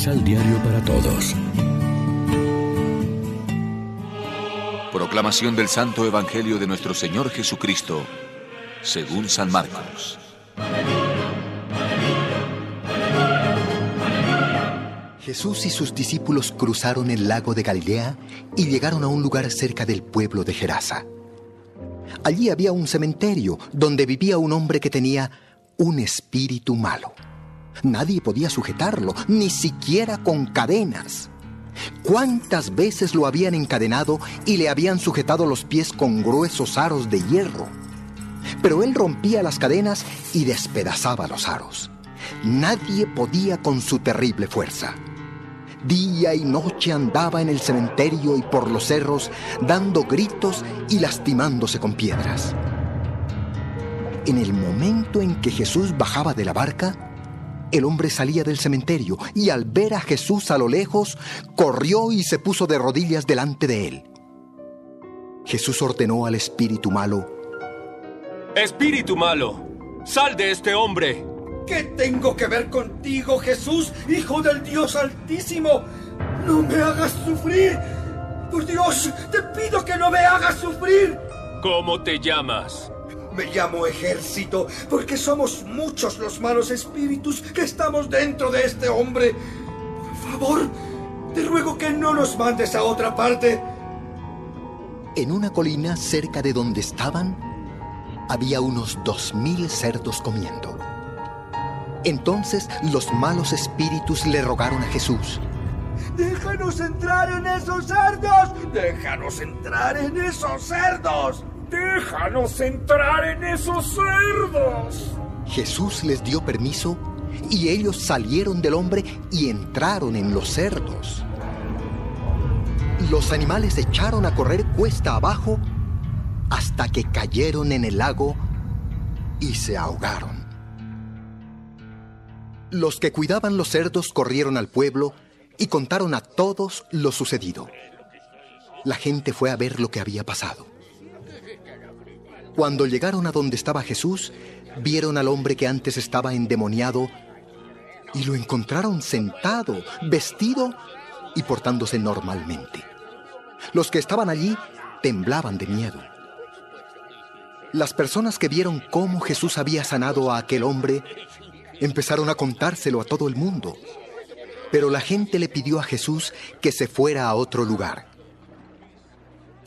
Misal Diario para Todos. Proclamación del Santo Evangelio de nuestro Señor Jesucristo, según San Marcos. Jesús y sus discípulos cruzaron el lago de Galilea y llegaron a un lugar cerca del pueblo de Gerasa. Allí había un cementerio donde vivía un hombre que tenía un espíritu malo. Nadie podía sujetarlo, ni siquiera con cadenas. ¿Cuántas veces lo habían encadenado y le habían sujetado los pies con gruesos aros de hierro? Pero él rompía las cadenas y despedazaba los aros. Nadie podía con su terrible fuerza. Día y noche andaba en el cementerio y por los cerros, dando gritos y lastimándose con piedras. En el momento en que Jesús bajaba de la barca, el hombre salía del cementerio y al ver a Jesús a lo lejos, corrió y se puso de rodillas delante de él. Jesús ordenó al espíritu malo, Espíritu malo, sal de este hombre. ¿Qué tengo que ver contigo, Jesús, Hijo del Dios Altísimo? No me hagas sufrir. Por Dios, te pido que no me hagas sufrir. ¿Cómo te llamas? Me llamo ejército porque somos muchos los malos espíritus que estamos dentro de este hombre. Por favor, te ruego que no nos mandes a otra parte. En una colina cerca de donde estaban, había unos dos mil cerdos comiendo. Entonces los malos espíritus le rogaron a Jesús. Déjanos entrar en esos cerdos. Déjanos entrar en esos cerdos. Déjanos entrar en esos cerdos. Jesús les dio permiso y ellos salieron del hombre y entraron en los cerdos. Los animales echaron a correr cuesta abajo hasta que cayeron en el lago y se ahogaron. Los que cuidaban los cerdos corrieron al pueblo y contaron a todos lo sucedido. La gente fue a ver lo que había pasado. Cuando llegaron a donde estaba Jesús, vieron al hombre que antes estaba endemoniado y lo encontraron sentado, vestido y portándose normalmente. Los que estaban allí temblaban de miedo. Las personas que vieron cómo Jesús había sanado a aquel hombre empezaron a contárselo a todo el mundo. Pero la gente le pidió a Jesús que se fuera a otro lugar.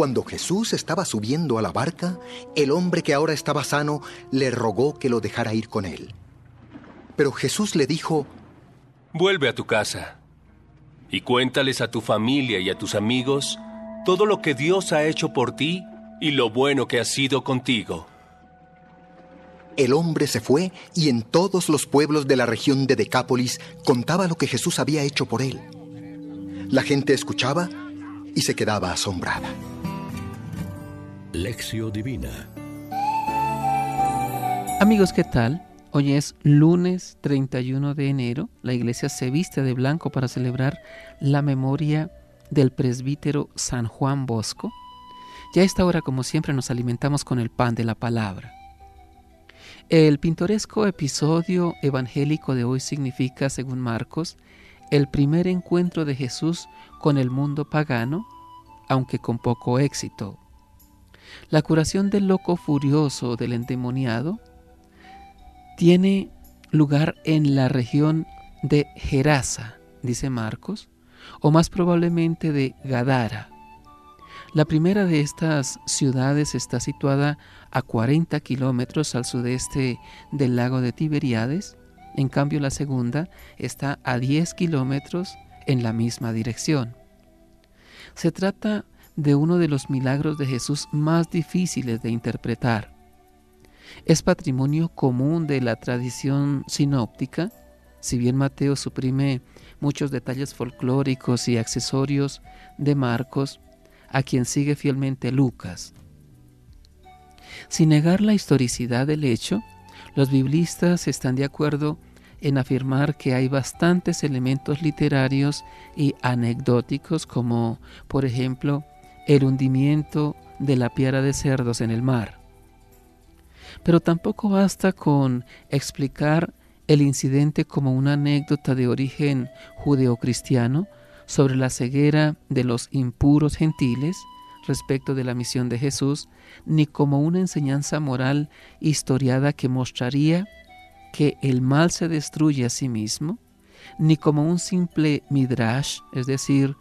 Cuando Jesús estaba subiendo a la barca, el hombre que ahora estaba sano le rogó que lo dejara ir con él. Pero Jesús le dijo, Vuelve a tu casa y cuéntales a tu familia y a tus amigos todo lo que Dios ha hecho por ti y lo bueno que ha sido contigo. El hombre se fue y en todos los pueblos de la región de Decápolis contaba lo que Jesús había hecho por él. La gente escuchaba y se quedaba asombrada. Lección Divina Amigos, ¿qué tal? Hoy es lunes 31 de enero. La iglesia se viste de blanco para celebrar la memoria del presbítero San Juan Bosco. Ya a esta hora, como siempre, nos alimentamos con el pan de la palabra. El pintoresco episodio evangélico de hoy significa, según Marcos, el primer encuentro de Jesús con el mundo pagano, aunque con poco éxito. La curación del loco furioso del endemoniado tiene lugar en la región de Gerasa, dice Marcos, o más probablemente de Gadara. La primera de estas ciudades está situada a 40 kilómetros al sudeste del lago de Tiberíades, en cambio la segunda está a 10 kilómetros en la misma dirección. Se trata de uno de los milagros de Jesús más difíciles de interpretar. Es patrimonio común de la tradición sinóptica, si bien Mateo suprime muchos detalles folclóricos y accesorios de Marcos, a quien sigue fielmente Lucas. Sin negar la historicidad del hecho, los biblistas están de acuerdo en afirmar que hay bastantes elementos literarios y anecdóticos como, por ejemplo, el hundimiento de la piara de cerdos en el mar. Pero tampoco basta con explicar el incidente como una anécdota de origen judeocristiano sobre la ceguera de los impuros gentiles respecto de la misión de Jesús, ni como una enseñanza moral historiada que mostraría que el mal se destruye a sí mismo, ni como un simple midrash, es decir,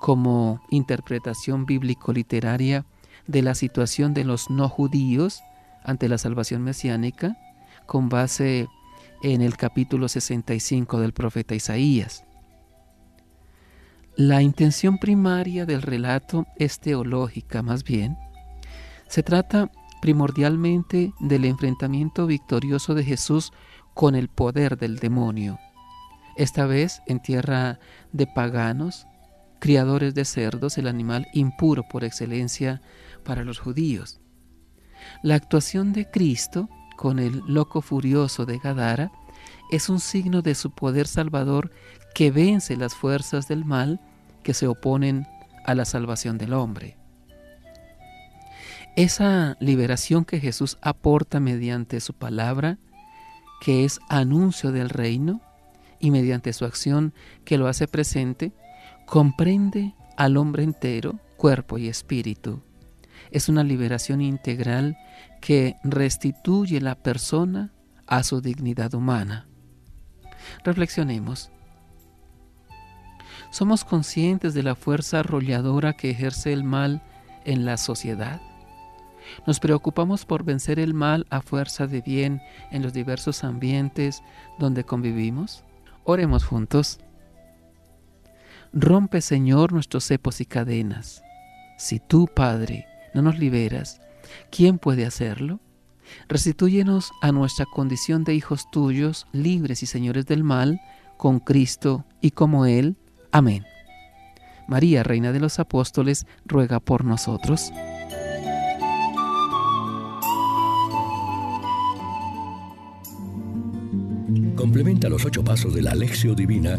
como interpretación bíblico-literaria de la situación de los no judíos ante la salvación mesiánica, con base en el capítulo 65 del profeta Isaías. La intención primaria del relato es teológica más bien. Se trata primordialmente del enfrentamiento victorioso de Jesús con el poder del demonio, esta vez en tierra de paganos, criadores de cerdos, el animal impuro por excelencia para los judíos. La actuación de Cristo con el loco furioso de Gadara es un signo de su poder salvador que vence las fuerzas del mal que se oponen a la salvación del hombre. Esa liberación que Jesús aporta mediante su palabra, que es anuncio del reino, y mediante su acción que lo hace presente, comprende al hombre entero, cuerpo y espíritu. Es una liberación integral que restituye la persona a su dignidad humana. Reflexionemos. ¿Somos conscientes de la fuerza arrolladora que ejerce el mal en la sociedad? ¿Nos preocupamos por vencer el mal a fuerza de bien en los diversos ambientes donde convivimos? Oremos juntos. Rompe, Señor, nuestros cepos y cadenas. Si tú, Padre, no nos liberas, ¿quién puede hacerlo? Restitúyenos a nuestra condición de hijos tuyos, libres y señores del mal, con Cristo y como Él. Amén. María, Reina de los Apóstoles, ruega por nosotros. Complementa los ocho pasos de la Alexio Divina